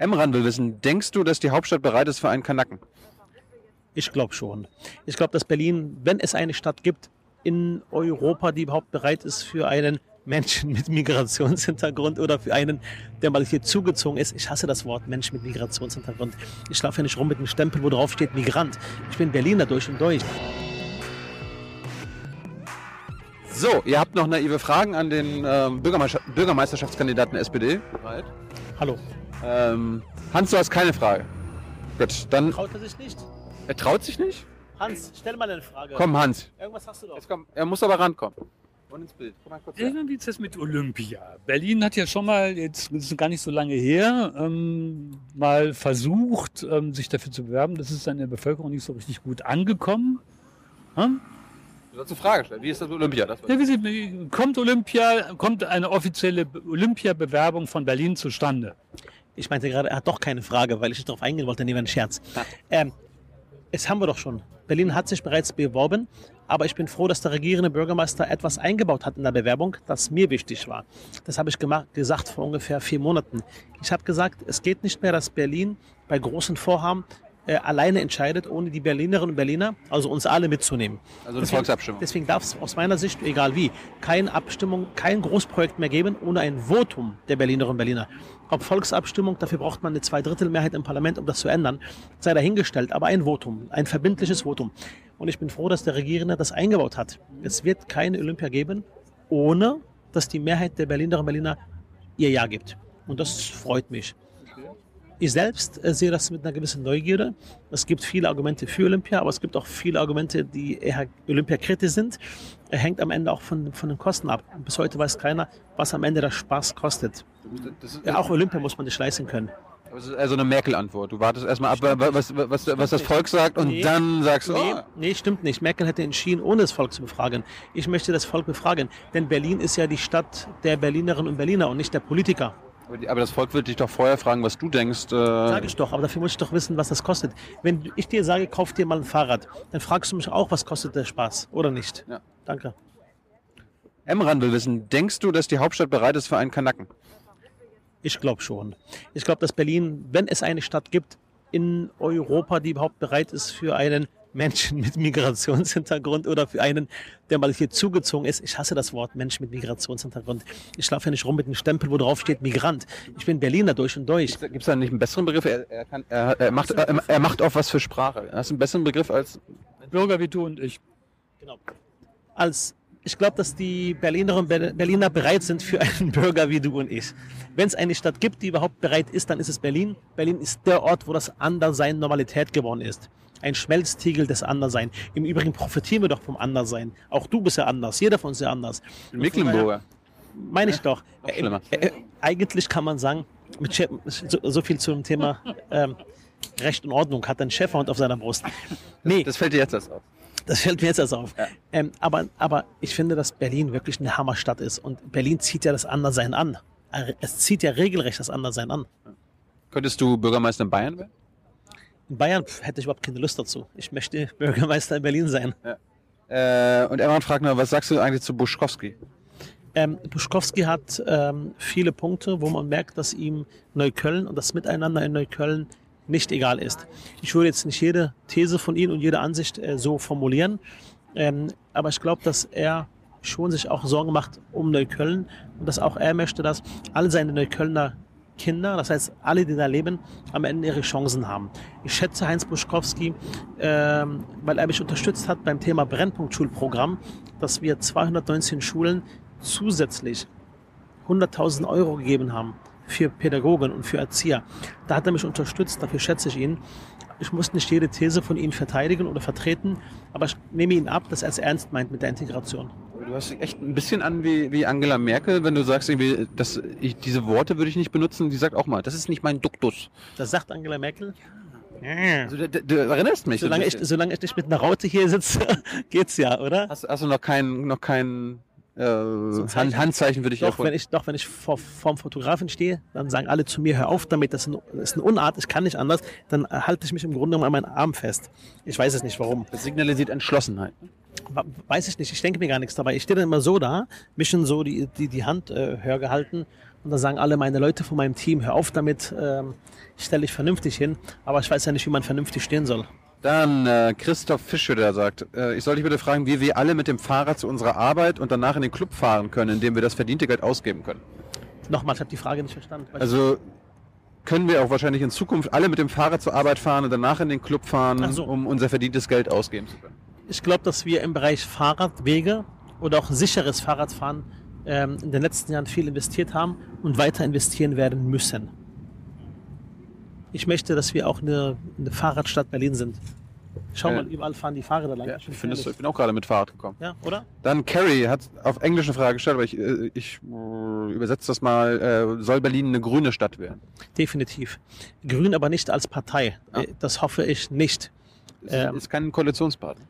Emran will wissen, denkst du, dass die Hauptstadt bereit ist für einen Kanaken? Ich glaube schon. Ich glaube, dass Berlin, wenn es eine Stadt gibt in Europa, die überhaupt bereit ist für einen Menschen mit Migrationshintergrund oder für einen, der mal hier zugezogen ist. Ich hasse das Wort Mensch mit Migrationshintergrund. Ich laufe ja nicht rum mit einem Stempel, wo drauf steht Migrant. Ich bin Berliner durch und durch. So, ihr habt noch naive Fragen an den ähm, Bürgermeister Bürgermeisterschaftskandidaten der SPD. Bereit? Hallo. Ähm, Hans, du hast keine Frage. Gut, dann. Traut er sich nicht? Er traut sich nicht? Hans, stell mal eine Frage. Komm, Hans. Irgendwas hast du doch. Jetzt komm, er muss aber rankommen. Und ins Bild. Komm mal kurz her. Wie ist das mit Olympia? Berlin hat ja schon mal, jetzt ist es gar nicht so lange her, ähm, mal versucht, ähm, sich dafür zu bewerben. Das ist dann in der Bevölkerung nicht so richtig gut angekommen. Hm? Du sollst eine Frage stellen. Wie ist das mit Olympia? Das Ja, wie kommt Olympia, kommt eine offizielle Be- Olympia-Bewerbung von Berlin zustande? Ich meinte gerade, er hat doch keine Frage, weil ich nicht darauf eingehen wollte, nee, war ein Scherz. Ähm, es haben wir doch schon. Berlin hat sich bereits beworben, aber ich bin froh, dass der regierende Bürgermeister etwas eingebaut hat in der Bewerbung, das mir wichtig war. Das habe ich gemacht, gesagt vor ungefähr vier Monaten. Ich habe gesagt, es geht nicht mehr, dass Berlin bei großen Vorhaben äh, alleine entscheidet, ohne die Berlinerinnen und Berliner, also uns alle mitzunehmen. Also eine Volksabstimmung. Deswegen darf es aus meiner Sicht, egal wie, keine Abstimmung, kein Großprojekt mehr geben ohne ein Votum der Berlinerinnen und Berliner. Ob Volksabstimmung, dafür braucht man eine Zweidrittelmehrheit im Parlament, um das zu ändern, sei dahingestellt, aber ein Votum, ein verbindliches Votum. Und ich bin froh, dass der Regierende das eingebaut hat. Es wird keine Olympia geben, ohne dass die Mehrheit der Berlinerinnen und Berliner ihr Ja gibt. Und das freut mich. Ich selbst äh, sehe das mit einer gewissen Neugierde. Es gibt viele Argumente für Olympia, aber es gibt auch viele Argumente, die eher Olympiakritisch sind. Er hängt am Ende auch von, von den Kosten ab. Bis heute weiß keiner, was am Ende der Spaß kostet. Das ist, Ja, auch Olympia muss man sich leisten können. das ist also eine Merkel-Antwort. Du wartest erstmal ab, was, was, was, was das Volk sagt und Nee. dann sagst du, Nee, oh, nee, stimmt nicht. Merkel hätte entschieden, ohne das Volk zu befragen. Ich möchte das Volk befragen, denn Berlin ist ja die Stadt der Berlinerinnen und Berliner und nicht der Politiker. Aber die- aber das Volk wird dich doch vorher fragen, was du denkst. Äh, Sag ich doch, aber dafür muss ich doch wissen, was das kostet. Wenn ich dir sage, kauf dir mal ein Fahrrad, dann fragst du mich auch, was kostet der Spaß, oder nicht? Ja. Danke. Emran will wissen, denkst du, dass die Hauptstadt bereit ist für einen Kanaken? Ich glaube schon. Ich glaube, dass Berlin, wenn es eine Stadt gibt in Europa, die überhaupt bereit ist für einen Menschen mit Migrationshintergrund oder für einen, der mal hier zugezogen ist. Ich hasse das Wort Mensch mit Migrationshintergrund. Ich laufe ja nicht rum mit einem Stempel, wo drauf steht Migrant. Ich bin Berliner durch und durch. Gibt es da nicht einen besseren Begriff? Er, er, kann, er, er, macht, er, er macht auch was für Sprache. Hast du einen besseren Begriff als. Bürger wie du und ich. Genau. Als ich glaube, dass die Berlinerinnen und Ber- Berliner bereit sind für einen Bürger wie du und ich. Wenn es eine Stadt gibt, die überhaupt bereit ist, dann ist es Berlin. Berlin ist der Ort, wo das Anderssein Normalität geworden ist. Ein Schmelztiegel des Anderssein. Im Übrigen profitieren wir doch vom Anderssein. Auch du bist ja anders. Jeder von uns ist ja anders. Mecklenburger. Meine ich doch. noch schlimmer. Äh, äh, eigentlich kann man sagen, mit Chef, so, so viel zum Thema ähm, Recht und Ordnung hat ein Schäferhund auf seiner Brust. Nee, Das fällt dir jetzt erst auf. das fällt mir jetzt erst auf. Ja. Ähm, aber, aber ich finde, dass Berlin wirklich eine Hammerstadt ist. Und Berlin zieht ja das Anderssein an. Äh, Es zieht ja regelrecht das Anderssein an. Könntest du Bürgermeister in Bayern werden? In Bayern hätte ich überhaupt keine Lust dazu. Ich möchte Bürgermeister in Berlin sein. Äh, und Emran fragt noch, was sagst du eigentlich zu Buschkowski? Ähm, Buschkowski hat ähm, viele Punkte, wo man merkt, dass ihm Neukölln und das Miteinander in Neukölln nicht egal ist. Ich würde jetzt nicht jede These von ihm und jede Ansicht äh, so formulieren, ähm, aber ich glaube, dass er schon sich auch Sorgen macht um Neukölln und dass auch er möchte, dass all seine Neuköllner Kinder, das heißt alle, die da leben, am Ende ihre Chancen haben. Ich schätze Heinz Buschkowski, ähm, weil er mich unterstützt hat beim Thema Brennpunktschulprogramm, dass wir 219 Schulen zusätzlich 100.000 Euro gegeben haben für Pädagogen und für Erzieher. Da hat er mich unterstützt, dafür schätze ich ihn. Ich muss nicht jede These von ihm verteidigen oder vertreten, aber ich nehme ihn ab, dass er es ernst meint mit der Integration. Du hast echt ein bisschen an wie, wie Angela Merkel, wenn du sagst, irgendwie, dass ich, diese Worte würde ich nicht benutzen. Die sagt auch mal, das ist nicht mein Duktus. Das sagt Angela Merkel. Also, du, du, erinnerst mich. Solange ich, solange ich nicht mit einer Raute hier sitze, geht's ja, oder? hast, hast du noch kein, noch kein äh? Hand, Handzeichen für dich Doch, erfunden? wenn ich, doch, wenn ich vor, vorm Fotografen stehe, dann sagen alle zu mir, hör auf damit, das ist, ein, das ist eine Unart, ich kann nicht anders, dann halte ich mich im Grunde genommen an meinen Arm fest. Ich weiß es nicht warum. Das signalisiert Entschlossenheit. Weiß ich nicht, ich denke mir gar nichts dabei. Ich stehe dann immer so da, mich in so die, die, die Hand äh, höher gehalten Und da sagen alle meine Leute von meinem Team, hör auf damit, ähm, stell dich vernünftig hin. Aber ich weiß ja nicht, wie man vernünftig stehen soll. Dann äh, Christoph Fische, der sagt, äh, ich soll dich bitte fragen, wie wir alle mit dem Fahrrad zu unserer Arbeit und danach in den Club fahren können, indem wir das verdiente Geld ausgeben können. Nochmal, ich habe die Frage nicht verstanden. Also können wir auch wahrscheinlich in Zukunft alle mit dem Fahrrad zur Arbeit fahren und danach in den Club fahren, so. um unser verdientes Geld ausgeben zu können. Ich glaube, dass wir im Bereich Fahrradwege oder auch sicheres Fahrradfahren ähm, in den letzten Jahren viel investiert haben und weiter investieren werden müssen. Ich möchte, dass wir auch eine, eine Fahrradstadt Berlin sind. Schau Ja. mal, überall fahren die Fahrräder lang. Ja, Ich ich, find's finde es- herrlich. ich bin auch gerade mit Fahrrad gekommen. ja, oder? Dann Carrie hat auf Englisch eine Frage gestellt, aber ich, äh, ich äh, übersetze das mal. Äh, soll Berlin eine grüne Stadt werden? Definitiv. Grün aber nicht als Partei. Ah. Äh, Das hoffe ich nicht. Es Ähm, ist kein Koalitionspartner.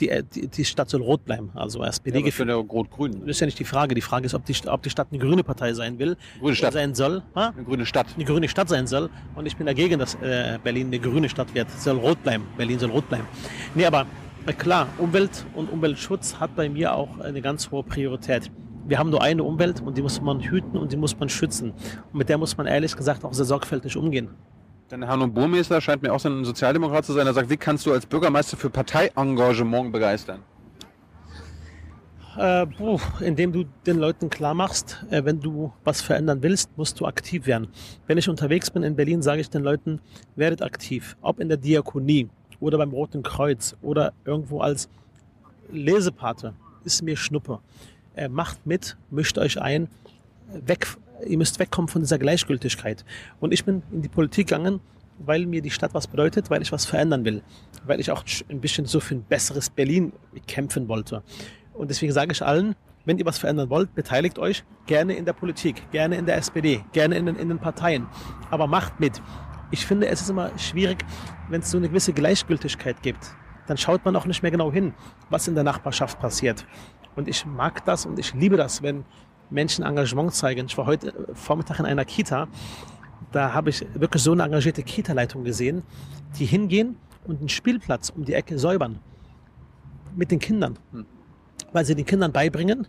Die, äh, die, die Stadt soll rot bleiben. Also SPD Ja, finde ja rot-grün. Das ist ja nicht die Frage. Die Frage ist, ob die, ob die Stadt eine grüne Partei sein will. Grüne Stadt. Sein soll. Ha? Eine grüne Stadt. eine grüne Stadt sein soll. Und ich bin dagegen, dass äh, Berlin eine grüne Stadt wird. Es soll rot bleiben. Berlin soll rot bleiben. Nee, aber äh, klar, Umwelt und Umweltschutz hat bei mir auch eine ganz hohe Priorität. Wir haben nur eine Umwelt und die muss man hüten und die muss man schützen. Und mit der muss man ehrlich gesagt auch sehr sorgfältig umgehen. Denn Hanno Burmeister scheint mir auch so ein Sozialdemokrat zu sein. Er sagt, wie kannst du als Bürgermeister für Parteiengagement begeistern? Äh, puh, indem du den Leuten klar machst, äh, wenn du was verändern willst, musst du aktiv werden. Wenn ich unterwegs bin in Berlin, sage ich den Leuten, werdet aktiv. Ob in der Diakonie oder beim Roten Kreuz oder irgendwo als Lesepate, ist mir Schnuppe. Äh, macht mit, mischt euch ein, weg, ihr müsst wegkommen von dieser Gleichgültigkeit. Und ich bin in die Politik gegangen, weil mir die Stadt was bedeutet, weil ich was verändern will. Weil ich auch ein bisschen so für ein besseres Berlin kämpfen wollte. Und deswegen sage ich allen, wenn ihr was verändern wollt, beteiligt euch gerne in der Politik, gerne in der SPD, gerne in den, in den Parteien. Aber macht mit. Ich finde, es ist immer schwierig, wenn es so eine gewisse Gleichgültigkeit gibt. Dann schaut man auch nicht mehr genau hin, was in der Nachbarschaft passiert. Und ich mag das und ich liebe das, wenn Menschen Engagement zeigen. Ich war heute äh, Vormittag in einer Kita. Da habe ich wirklich so eine engagierte Kita-Leitung gesehen, die hingehen und einen Spielplatz um die Ecke säubern. Mit den Kindern. Weil sie den Kindern beibringen,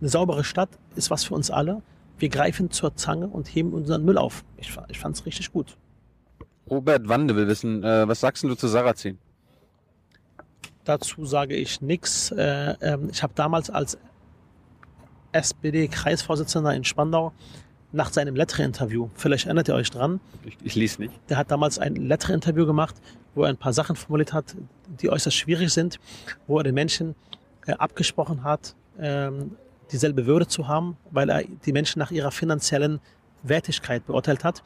eine saubere Stadt ist was für uns alle. Wir greifen zur Zange und heben unseren Müll auf. Ich, ich fand es richtig gut. Robert Wande will wissen, äh, was sagst du zu Sarrazin? Dazu sage ich nichts. Äh, ähm, ich habe damals als SPD-Kreisvorsitzender in Spandau nach seinem Lettre-Interview, vielleicht erinnert ihr euch dran, Ich, ich lese nicht. der hat damals ein Lettre-Interview gemacht, wo er ein paar Sachen formuliert hat, die äußerst schwierig sind, wo er den Menschen äh, abgesprochen hat, ähm, dieselbe Würde zu haben, weil er die Menschen nach ihrer finanziellen Wertigkeit beurteilt hat.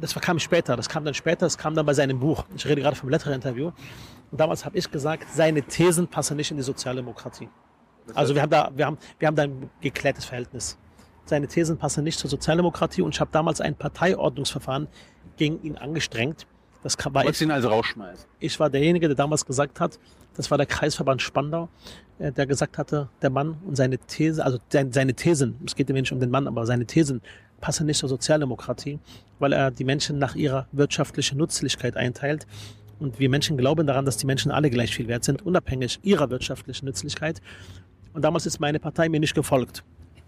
Das kam später, das kam dann später, das kam dann bei seinem Buch. Ich rede gerade vom Lettre-Interview. Und damals habe ich gesagt, seine Thesen passen nicht in die Sozialdemokratie. Also wir haben da, wir haben, wir haben da ein geklärtes Verhältnis. Seine Thesen passen nicht zur Sozialdemokratie und ich habe damals ein Parteiordnungsverfahren gegen ihn angestrengt. Das kam- war ich, ihn also rausschmeißen? ich war derjenige, der damals gesagt hat, das war der Kreisverband Spandau, äh, der gesagt hatte, der Mann und seine These, also sein- seine Thesen, es geht ihm nicht um den Mann, aber seine Thesen passen nicht zur Sozialdemokratie, weil er die Menschen nach ihrer wirtschaftlichen Nützlichkeit einteilt. Und wir Menschen glauben daran, dass die Menschen alle gleich viel wert sind, unabhängig ihrer wirtschaftlichen Nützlichkeit. Und damals ist meine Partei mir nicht gefolgt.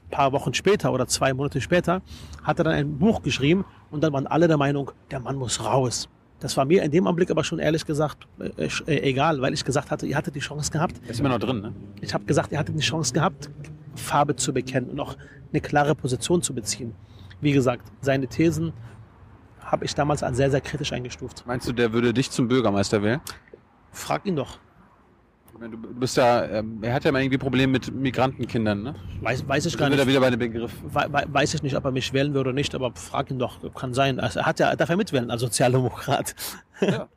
Ein paar Wochen später oder zwei Monate später hat er dann ein Buch geschrieben und dann waren alle der Meinung, der Mann muss raus. Das war mir in dem Augenblick aber schon ehrlich gesagt äh, äh, egal, weil ich gesagt hatte, ihr hattet die Chance gehabt. Er ist immer noch drin, ne? Ich habe gesagt, ihr hattet die Chance gehabt, Farbe zu bekennen und auch eine klare Position zu beziehen. Wie gesagt, seine Thesen habe ich damals als sehr, sehr kritisch eingestuft. Meinst du, der würde dich zum Bürgermeister wählen? Frag ihn doch. Du bist ja, ähm, er hat ja mal irgendwie Probleme mit Migrantenkindern, ne? Weiß, weiß ich gar nicht. wieder bei dem Begriff. Wei- wei- Weiß ich nicht, ob er mich wählen würde oder nicht, aber frag ihn doch. Kann sein. Also er hat ja, er darf ja mitwählen als Sozialdemokrat.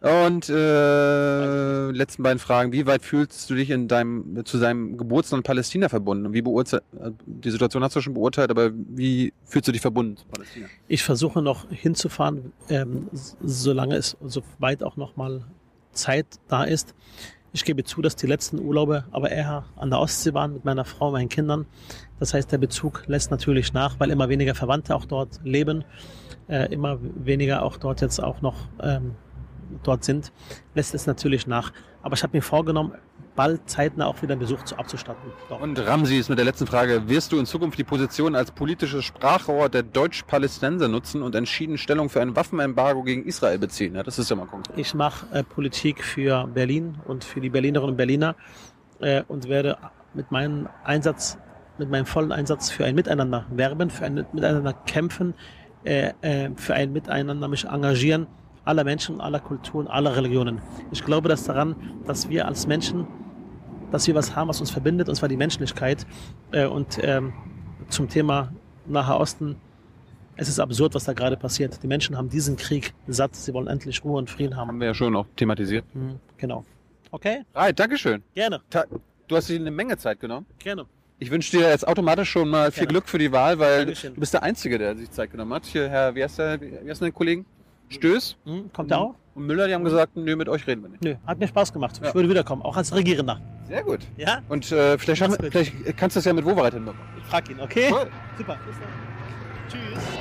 Und äh, letzten beiden Fragen. Wie weit fühlst du dich in deinem, zu seinem Geburtsland Palästina verbunden? Und Wie beurteil, äh, die Situation hast du schon beurteilt, aber wie fühlst du dich verbunden zu Palästina? Ich versuche noch hinzufahren, ähm, solange es, soweit auch noch mal Zeit da ist. Ich gebe zu, dass die letzten Urlaube aber eher an der Ostsee waren mit meiner Frau, meinen Kindern. Das heißt, der Bezug lässt natürlich nach, weil immer weniger Verwandte auch dort leben, äh, immer weniger auch dort jetzt auch noch ähm, dort sind, lässt es natürlich nach. Aber ich habe mir vorgenommen, bald zeitnah auch wieder einen Besuch zu abzustatten. Doch. Und Ramsis mit der letzten Frage. Wirst du in Zukunft die Position als politisches Sprachrohr der Deutsch-Palästinenser nutzen und entschieden Stellung für ein Waffenembargo gegen Israel beziehen? Ja, das ist ja mal konkret. Ich mache äh, Politik für Berlin und für die Berlinerinnen und Berliner äh, und werde mit meinem Einsatz, mit meinem vollen Einsatz für ein Miteinander werben, für ein Miteinander kämpfen, äh, äh, für ein Miteinander mich engagieren, aller Menschen, aller Kulturen, aller Religionen. Ich glaube das daran, dass wir als Menschen, dass wir was haben, was uns verbindet, und zwar die Menschlichkeit. Äh, und ähm, zum Thema Nahe Osten, es ist absurd, was da gerade passiert. Die Menschen haben diesen Krieg satt, sie wollen endlich Ruhe und Frieden haben. Haben wir ja schon auch thematisiert. Mhm, genau. Okay, Right, Dankeschön. gerne, Ta du hast dir eine Menge Zeit genommen. gerne. Ich wünsche dir jetzt automatisch schon mal viel Gerne. Glück für die Wahl, weil Dankeschön. du bist der Einzige, der sich Zeit genommen hat. Hier, Herr, wie heißt der, wie heißt der Kollegen? Stöß Mhm, kommt er auch? Und Müller, die haben gesagt, nö, mit euch reden wir nicht. Nö, hat mir Spaß gemacht. Ja. Ich würde wiederkommen, auch als Regierender. Sehr gut. Ja? Und äh, vielleicht, haben, vielleicht kannst du das ja mit Wovereit hinbekommen. Ich frag ihn, okay? Cool. Super. Bis dann. Tschüss.